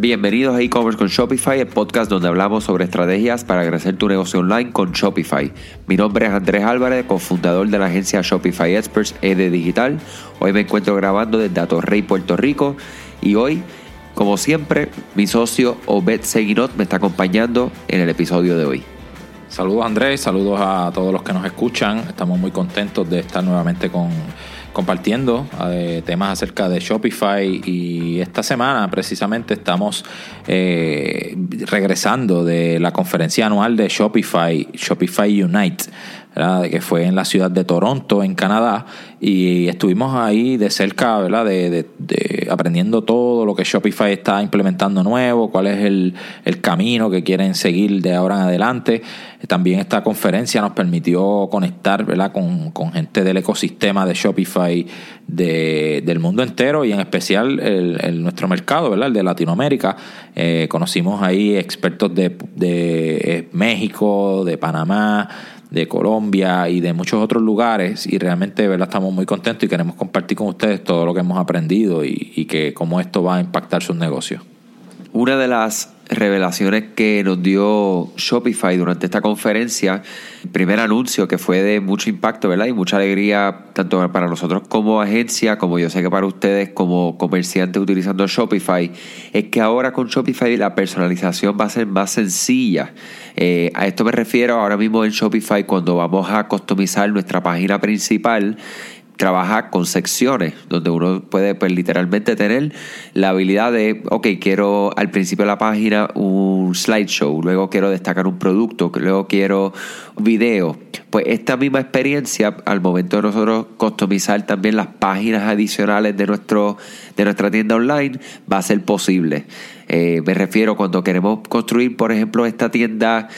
Bienvenidos a e-commerce con Shopify, el podcast donde hablamos sobre estrategias para crecer tu negocio online con Shopify. Mi nombre es Andrés Álvarez, cofundador de la agencia Shopify Experts ED Digital. Hoy me encuentro grabando desde Atorrey, Puerto Rico y hoy, como siempre, mi socio Obed Seguinot me está acompañando en el episodio de hoy. Saludos Andrés, saludos a todos los que nos escuchan. Estamos muy contentos de estar nuevamente con compartiendo eh, temas acerca de Shopify y esta semana precisamente estamos eh, regresando de la conferencia anual de Shopify, Shopify Unite que fue en la ciudad de Toronto, en Canadá, y estuvimos ahí de cerca, ¿verdad? De, aprendiendo todo lo que Shopify está implementando nuevo, cuál es el, camino que quieren seguir de ahora en adelante. También esta conferencia nos permitió conectar ¿verdad? Con, gente del ecosistema de Shopify del mundo entero y en especial el, nuestro mercado, ¿verdad? el de Latinoamérica. Eh, conocimos ahí expertos de, de México, de Panamá, de Colombia y de muchos otros lugares y realmente ¿verdad? estamos muy contentos y queremos compartir con ustedes todo lo que hemos aprendido y, que cómo esto va a impactar sus negocios. Una de las revelaciones que nos dio Shopify durante esta conferencia, primer anuncio que fue de mucho impacto, ¿verdad? Y mucha alegría tanto para nosotros como agencia, como yo sé que para ustedes como comerciantes utilizando Shopify, es que ahora con Shopify la personalización va a ser más sencilla. Eh, a esto me refiero ahora mismo en Shopify cuando vamos a customizar nuestra página principal trabaja con secciones, donde uno puede pues, literalmente tener la habilidad de, ok, quiero al principio de la página un slideshow, luego quiero destacar un producto, luego quiero video. Pues esta misma experiencia, al momento de nosotros customizar también las páginas adicionales de, nuestro, de nuestra tienda online, va a ser posible. Eh, me refiero cuando queremos construir, por ejemplo, esta tienda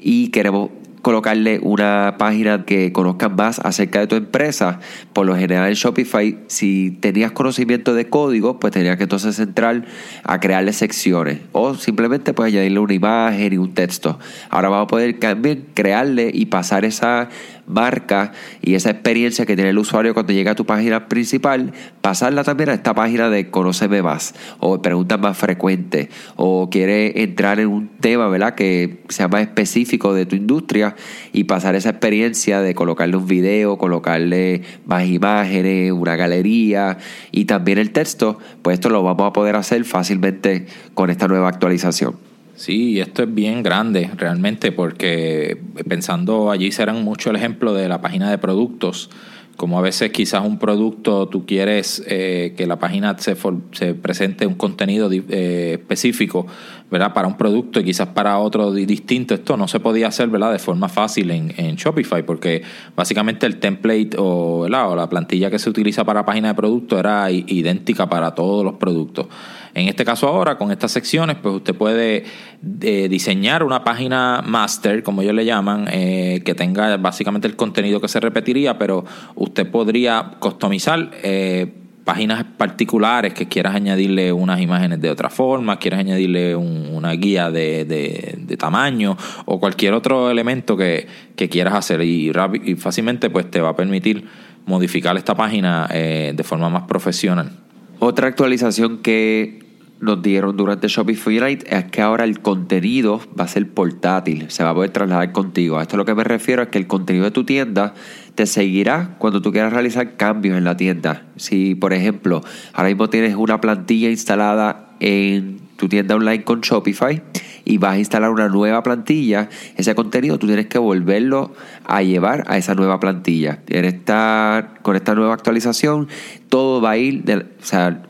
y queremos colocarle una página que conozcan más acerca de tu empresa. Por lo general en Shopify, si tenías conocimiento de código, pues tenías que entonces entrar a crearle secciones o simplemente pues añadirle una imagen y un texto. Ahora vamos a poder también crearle y pasar esa marca y esa experiencia que tiene el usuario cuando llega a tu página principal, pasarla también a esta página de Conóceme más o preguntas más frecuentes o quiere entrar en un tema, ¿verdad? Que sea más específico de tu industria y pasar esa experiencia de colocarle un video, colocarle más imágenes, una galería y también el texto, pues esto lo vamos a poder hacer fácilmente con esta nueva actualización. Sí, esto es bien grande realmente porque pensando allí serán mucho el ejemplo de la página de productos, como a veces quizás un producto tú quieres eh, que la página se, se presente un contenido eh, específico, ¿verdad? Para un producto y quizás para otro distinto. Esto no se podía hacer, ¿verdad? De forma fácil en, Shopify porque básicamente el template o, o la plantilla que se utiliza para página de producto era idéntica para todos los productos. En este caso ahora, con estas secciones, pues usted puede eh, diseñar una página master, como ellos le llaman, eh, que tenga básicamente el contenido que se repetiría, pero usted podría customizar eh, páginas particulares que quieras añadirle unas imágenes de otra forma, quieras añadirle una guía de, tamaño o cualquier otro elemento que, quieras hacer y, y, fácilmente pues te va a permitir modificar esta página de forma más profesional. Otra actualización que nos dieron durante Shopify Unite es que ahora el contenido va a ser portátil, se va a poder trasladar contigo. A esto lo que me refiero es que el contenido de tu tienda te seguirá cuando tú quieras realizar cambios en la tienda. Si, por ejemplo, ahora mismo tienes una plantilla instalada en tu tienda online con Shopify y vas a instalar una nueva plantilla, ese contenido tú tienes que volverlo a llevar a esa nueva plantilla. En esta, con esta nueva actualización, todo va a ir, o sea,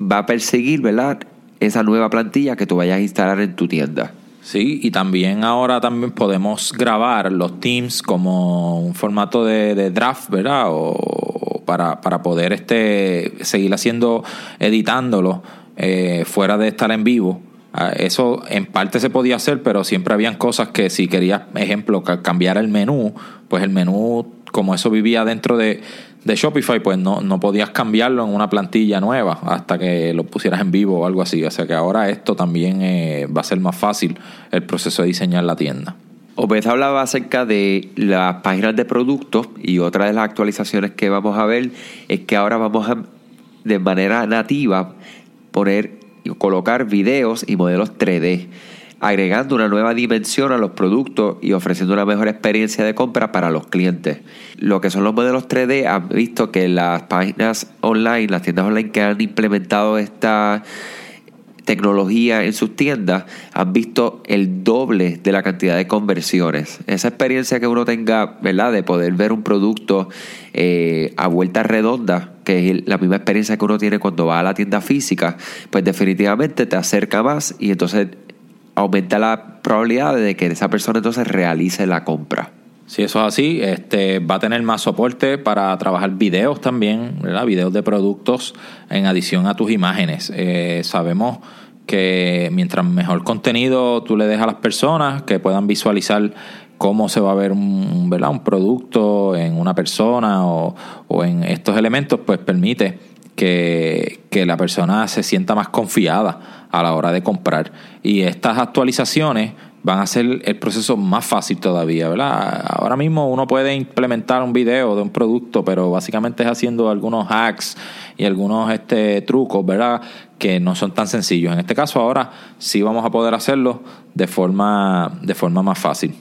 va a perseguir, ¿verdad? Esa nueva plantilla que tú vayas a instalar en tu tienda. Sí, y también ahora también podemos grabar los teams como un formato de, draft, ¿verdad? O para, para, poder este, seguir haciendo, editándolo eh, fuera de estar en vivo. Ah, eso en parte se podía hacer, pero siempre habían cosas que si querías, ejemplo, cambiar el menú, pues el menú, como eso vivía dentro de, de Shopify, pues no, no podías cambiarlo en una plantilla nueva hasta que lo pusieras en vivo o algo así. O sea que ahora esto también eh, va a ser más fácil el proceso de diseñar la tienda. Obed hablaba acerca de las páginas de productos y otra de las actualizaciones que vamos a ver es que ahora vamos a de manera nativa poner colocar videos y modelos 3D, agregando una nueva dimensión a los productos y ofreciendo una mejor experiencia de compra para los clientes. Lo que son los modelos 3D, han visto que las páginas online, las tiendas online que han implementado esta tecnología en sus tiendas han visto el doble de la cantidad de conversiones. Esa experiencia que uno tenga, ¿verdad? De poder ver un producto eh, a vuelta redonda, que es la misma experiencia que uno tiene cuando va a la tienda física, pues definitivamente te acerca más y entonces aumenta la probabilidad de que esa persona entonces realice la compra. Si eso es así, este, va a tener más soporte para trabajar videos también, ¿verdad? videos de productos en adición a tus imágenes. Eh, sabemos que mientras mejor contenido tú le dejas a las personas que puedan visualizar cómo se va a ver un, ¿verdad? un producto en una persona o, en estos elementos, pues permite que, que, la persona se sienta más confiada a la hora de comprar. Y estas actualizaciones van a hacer el proceso más fácil todavía, ¿verdad? Ahora mismo uno puede implementar un video de un producto, pero básicamente es haciendo algunos hacks y algunos este, trucos, ¿verdad? Que no son tan sencillos. En este caso ahora sí vamos a poder hacerlo de forma, de forma más fácil.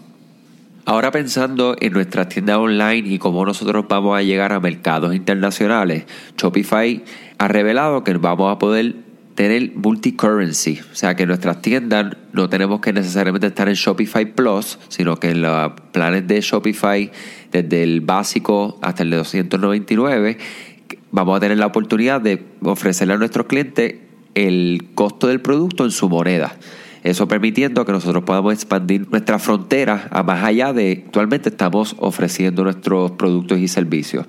Ahora pensando en nuestras tiendas online y cómo nosotros vamos a llegar a mercados internacionales, Shopify ha revelado que vamos a poder tener multi-currency, o sea que nuestras tiendas no tenemos que necesariamente estar en Shopify Plus, sino que en los planes de Shopify, desde el básico hasta el de 299, vamos a tener la oportunidad de ofrecerle a nuestros clientes el costo del producto en su moneda. Eso permitiendo que nosotros podamos expandir nuestra frontera a más allá de actualmente estamos ofreciendo nuestros productos y servicios.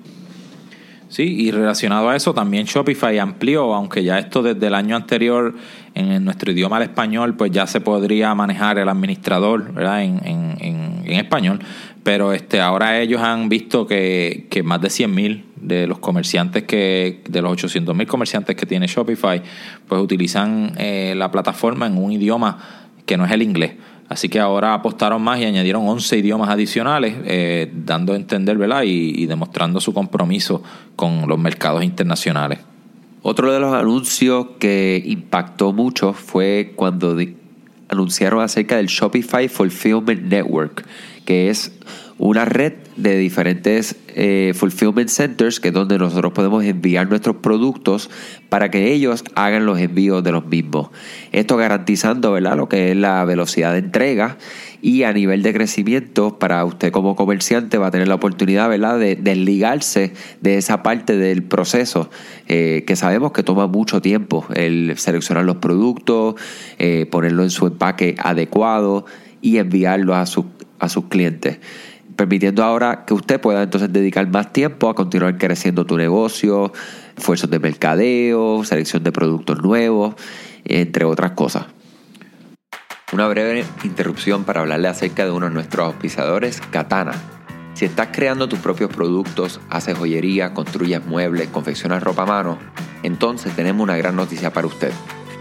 Sí, y relacionado a eso también Shopify amplió, aunque ya esto desde el año anterior en, nuestro idioma al español, pues ya se podría manejar el administrador ¿verdad? En, en, en español, pero este ahora ellos han visto que, que más de 100 mil de los comerciantes que, de los 800 mil comerciantes que tiene Shopify, pues utilizan eh, la plataforma en un idioma que no es el inglés. Así que ahora apostaron más y añadieron 11 idiomas adicionales, eh, dando a entender ¿verdad? Y, demostrando su compromiso con los mercados internacionales. Otro de los anuncios que impactó mucho fue cuando anunciaron acerca del Shopify Fulfillment Network, que es una red de diferentes eh, fulfillment centers, que es donde nosotros podemos enviar nuestros productos para que ellos hagan los envíos de los mismos. Esto garantizando ¿verdad? lo que es la velocidad de entrega y a nivel de crecimiento para usted como comerciante va a tener la oportunidad ¿verdad? de desligarse de esa parte del proceso eh, que sabemos que toma mucho tiempo el seleccionar los productos, eh, ponerlo en su empaque adecuado y enviarlo a, a sus clientes permitiendo ahora que usted pueda entonces dedicar más tiempo a continuar creciendo tu negocio, esfuerzos de mercadeo, selección de productos nuevos, entre otras cosas. Una breve interrupción para hablarle acerca de uno de nuestros auspiciadores, Katana. Si estás creando tus propios productos, haces joyería, construyes muebles, confeccionas ropa a mano, entonces tenemos una gran noticia para usted.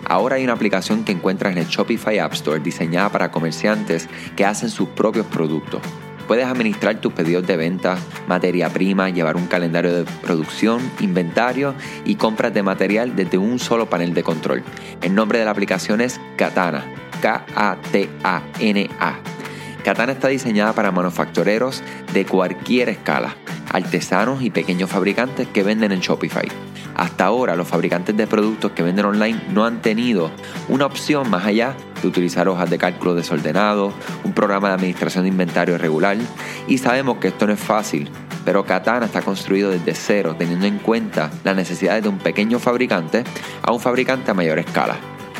Ahora hay una aplicación que encuentras en el Shopify App Store diseñada para comerciantes que hacen sus propios productos. Puedes administrar tus pedidos de venta, materia prima, llevar un calendario de producción, inventario y compras de material desde un solo panel de control. El nombre de la aplicación es Katana, K-A-T-A-N-A. Katana está diseñada para manufactureros de cualquier escala, artesanos y pequeños fabricantes que venden en Shopify. Hasta ahora los fabricantes de productos que venden online no han tenido una opción más allá de utilizar hojas de cálculo desordenado, un programa de administración de inventario regular y sabemos que esto no es fácil, pero Katana está construido desde cero teniendo en cuenta las necesidades de un pequeño fabricante a un fabricante a mayor escala.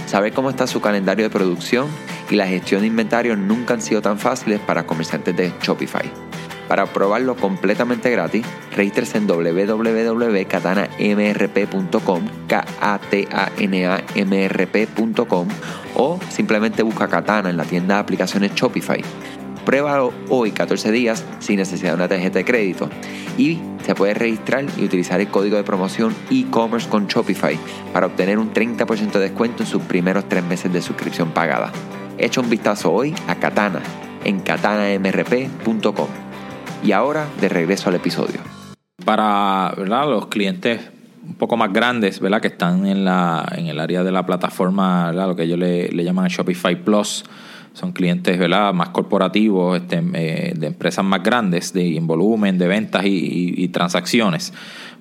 Saber cómo está su calendario de producción y la gestión de inventario nunca han sido tan fáciles para comerciantes de Shopify. Para probarlo completamente gratis, regístrese en www.katanamrp.com, k a t a n a m r p.com o simplemente busca Katana en la tienda de aplicaciones Shopify. Pruébalo hoy 14 días sin necesidad de una tarjeta de crédito y se puede registrar y utilizar el código de promoción e-commerce con Shopify para obtener un 30% de descuento en sus primeros tres meses de suscripción pagada. Echa un vistazo hoy a Katana en katanamrp.com. Y ahora de regreso al episodio. Para los clientes un poco más grandes, ¿verdad? Que están en, la, en el área de la plataforma, ¿verdad? Lo que ellos le, le llaman Shopify Plus. Son clientes, ¿verdad? Más corporativos, este, eh, de empresas más grandes, de, en volumen, de ventas y, transacciones.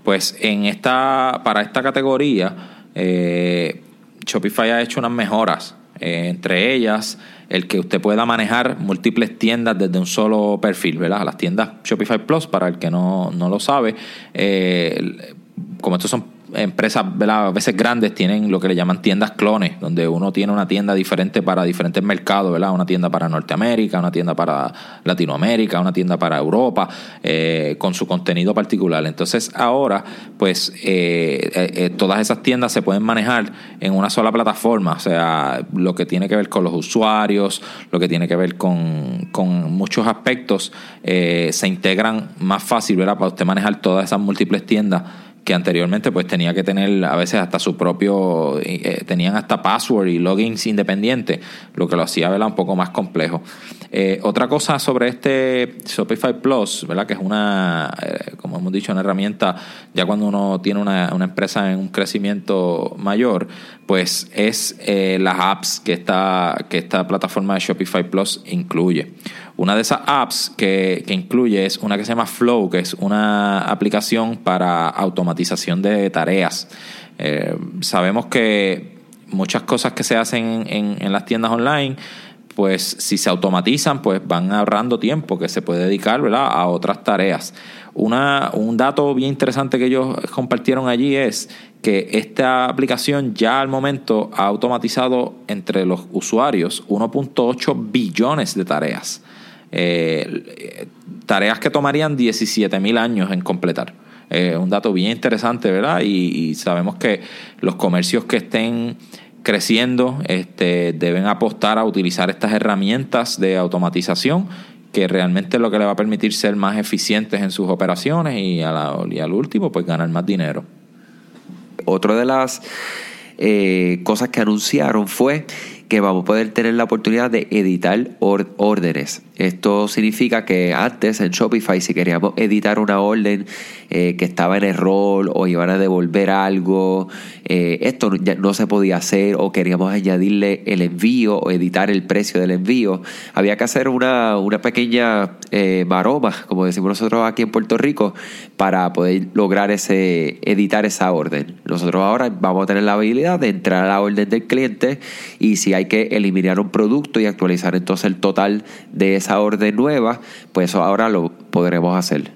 Pues en esta, para esta categoría, eh, Shopify ha hecho unas mejoras. Eh, entre ellas, el que usted pueda manejar múltiples tiendas desde un solo perfil, ¿verdad? Las tiendas Shopify Plus, para el que no, no lo sabe, eh, como estos son empresas a veces grandes tienen lo que le llaman tiendas clones, donde uno tiene una tienda diferente para diferentes mercados, ¿verdad? Una tienda para Norteamérica, una tienda para Latinoamérica, una tienda para Europa, eh, con su contenido particular. Entonces ahora, pues eh, eh, todas esas tiendas se pueden manejar en una sola plataforma, o sea, lo que tiene que ver con los usuarios, lo que tiene que ver con, con muchos aspectos, se integran más fácil, ¿verdad? Para usted manejar todas esas múltiples tiendas que anteriormente pues tenía que tener a veces hasta su propio, eh, tenían hasta password y logins independientes, lo que lo hacía un poco más complejo. Eh, otra cosa sobre este Shopify Plus, ¿verdad? que es una, eh, como hemos dicho, una herramienta, ya cuando uno tiene una, una empresa en un crecimiento mayor, pues es las apps que esta, que esta plataforma de Shopify Plus incluye. Una de esas apps que, incluye es una que se llama Flow, que es una aplicación para automatización de tareas. Eh, sabemos que muchas cosas que se hacen en, las tiendas online, pues si se automatizan, pues van ahorrando tiempo que se puede dedicar a otras tareas. Un dato bien interesante que ellos compartieron allí es que esta aplicación ya al momento ha automatizado entre los usuarios 1.8 billones de tareas. Eh, tareas que tomarían 17 mil años en completar. Eh, un dato bien interesante, ¿verdad? Y, sabemos que los comercios que estén creciendo este, deben apostar a utilizar estas herramientas de automatización que realmente es lo que le va a permitir ser más eficientes en sus operaciones y, y al último pues ganar más dinero. Otra de las eh, cosas que anunciaron fue que vamos a poder tener la oportunidad de editar órdenes. Esto significa que antes en Shopify, si queríamos editar una orden eh, que estaba en error o iban a devolver algo, eh, esto ya no se podía hacer o queríamos añadirle el envío o editar el precio del envío, había que hacer una, una pequeña eh, maroma, como decimos nosotros aquí en Puerto Rico, para poder lograr ese editar esa orden. Nosotros ahora vamos a tener la habilidad de entrar a la orden del cliente y si hay que eliminar un producto y actualizar entonces el total de esa orden nueva, pues eso ahora lo podremos hacer.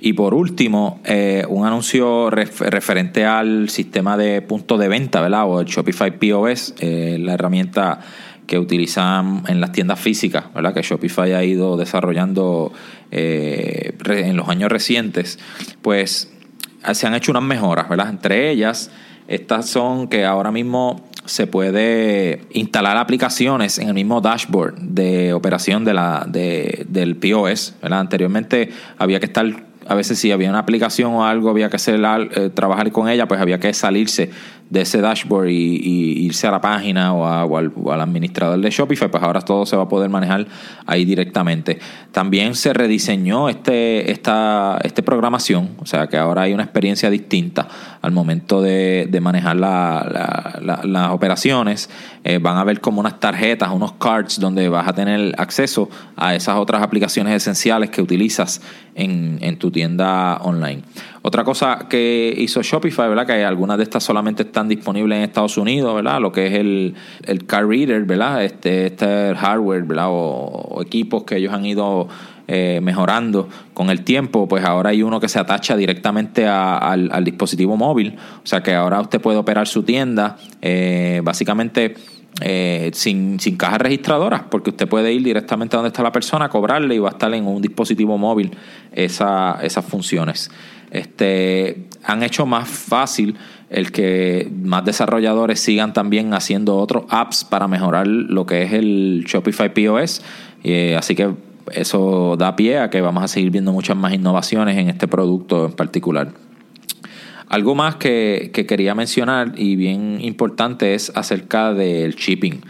Y por último, eh, un anuncio referente al sistema de punto de venta, ¿verdad? O el Shopify POS, eh, la herramienta que utilizan en las tiendas físicas, ¿verdad? Que Shopify ha ido desarrollando eh, en los años recientes, pues se han hecho unas mejoras, ¿verdad? Entre ellas, estas son que ahora mismo se puede instalar aplicaciones en el mismo dashboard de operación de la, de, del POS. Anteriormente había que estar a veces si había una aplicación o algo había que hacer eh, trabajar con ella, pues había que salirse de ese dashboard y, irse a la página o, al, administrador de Shopify, pues ahora todo se va a poder manejar ahí directamente. También se rediseñó este, esta, este programación, o sea que ahora hay una experiencia distinta al momento de, manejar las operaciones. Eh, van a ver como unas tarjetas, unos cards donde vas a tener acceso a esas otras aplicaciones esenciales que utilizas en, en tu tienda online. Otra cosa que hizo Shopify, ¿verdad? Que algunas de estas solamente están disponibles en Estados Unidos, ¿verdad? Lo que es el, el car reader, ¿verdad? Este, este hardware, ¿verdad? O, equipos que ellos han ido eh, mejorando con el tiempo, pues ahora hay uno que se atacha directamente al, dispositivo móvil. O sea que ahora usted puede operar su tienda eh, básicamente eh, sin, sin cajas registradoras, porque usted puede ir directamente a donde está la persona, cobrarle y va a estar en un dispositivo móvil esa, esas funciones este, han hecho más fácil el que más desarrolladores sigan también haciendo otros apps para mejorar lo que es el Shopify POS. Eh, así que eso da pie a que vamos a seguir viendo muchas más innovaciones en este producto en particular. Algo más que, quería mencionar y bien importante es acerca del shipping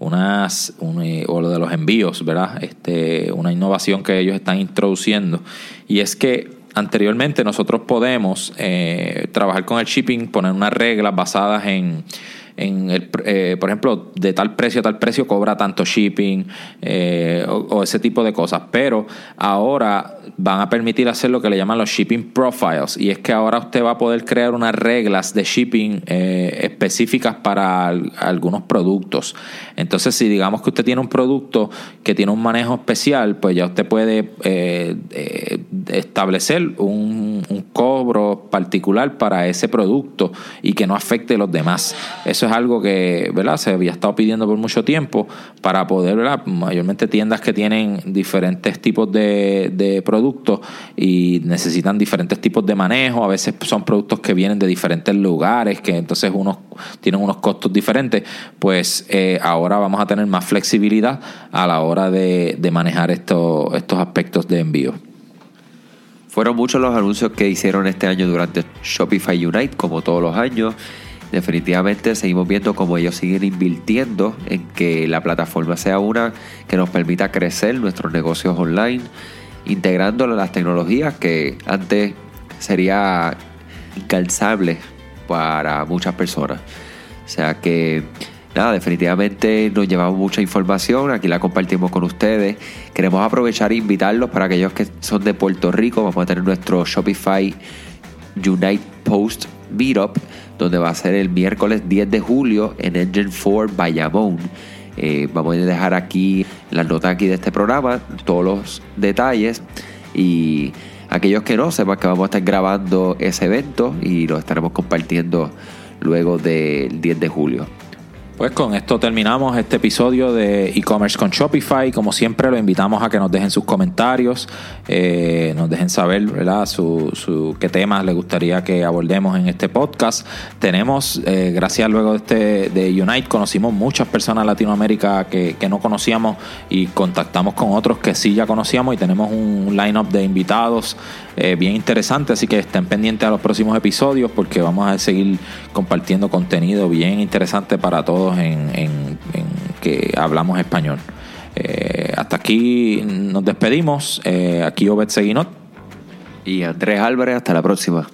unas eh, o lo de los envíos, ¿verdad? Este, una innovación que ellos están introduciendo y es que anteriormente nosotros podemos eh, trabajar con el shipping, poner unas reglas basadas en en el, eh, por ejemplo, de tal precio a tal precio cobra tanto shipping eh, o, ese tipo de cosas. Pero ahora van a permitir hacer lo que le llaman los shipping profiles y es que ahora usted va a poder crear unas reglas de shipping eh, específicas para algunos productos. Entonces, si digamos que usted tiene un producto que tiene un manejo especial, pues ya usted puede establecer un, cobro particular para ese producto y que no afecte a los demás. Eso es algo que ¿verdad? se había estado pidiendo por mucho tiempo para poder, ¿verdad? mayormente tiendas que tienen diferentes tipos de, de productos y necesitan diferentes tipos de manejo, a veces son productos que vienen de diferentes lugares, que entonces unos tienen unos costos diferentes, pues eh, ahora vamos a tener más flexibilidad a la hora de, de manejar estos, estos aspectos de envío. Fueron muchos los anuncios que hicieron este año durante Shopify Unite, como todos los años definitivamente seguimos viendo cómo ellos siguen invirtiendo en que la plataforma sea una que nos permita crecer nuestros negocios online, integrando las tecnologías que antes sería incalzable para muchas personas. O sea que nada, definitivamente nos llevamos mucha información, aquí la compartimos con ustedes. Queremos aprovechar e invitarlos para aquellos que son de Puerto Rico, vamos a tener nuestro Shopify Unite Post Meetup donde va a ser el miércoles 10 de julio en Engine 4 Bayamón. Eh, vamos a dejar aquí la nota aquí de este programa, todos los detalles y aquellos que no sepan que vamos a estar grabando ese evento y lo estaremos compartiendo luego del 10 de julio. Pues con esto terminamos este episodio de e-commerce con Shopify. Como siempre, lo invitamos a que nos dejen sus comentarios, eh, nos dejen saber ¿verdad? Su, su, qué temas les gustaría que abordemos en este podcast. Tenemos, eh, gracias luego de, este, de Unite, conocimos muchas personas en Latinoamérica que, que no conocíamos y contactamos con otros que sí ya conocíamos y tenemos un line-up de invitados eh, bien interesante, así que estén pendientes a los próximos episodios porque vamos a seguir compartiendo contenido bien interesante para todos en, que hablamos español. Eh, hasta aquí nos despedimos. Eh, aquí Obed Seguinot. Y Andrés Álvarez, hasta la próxima.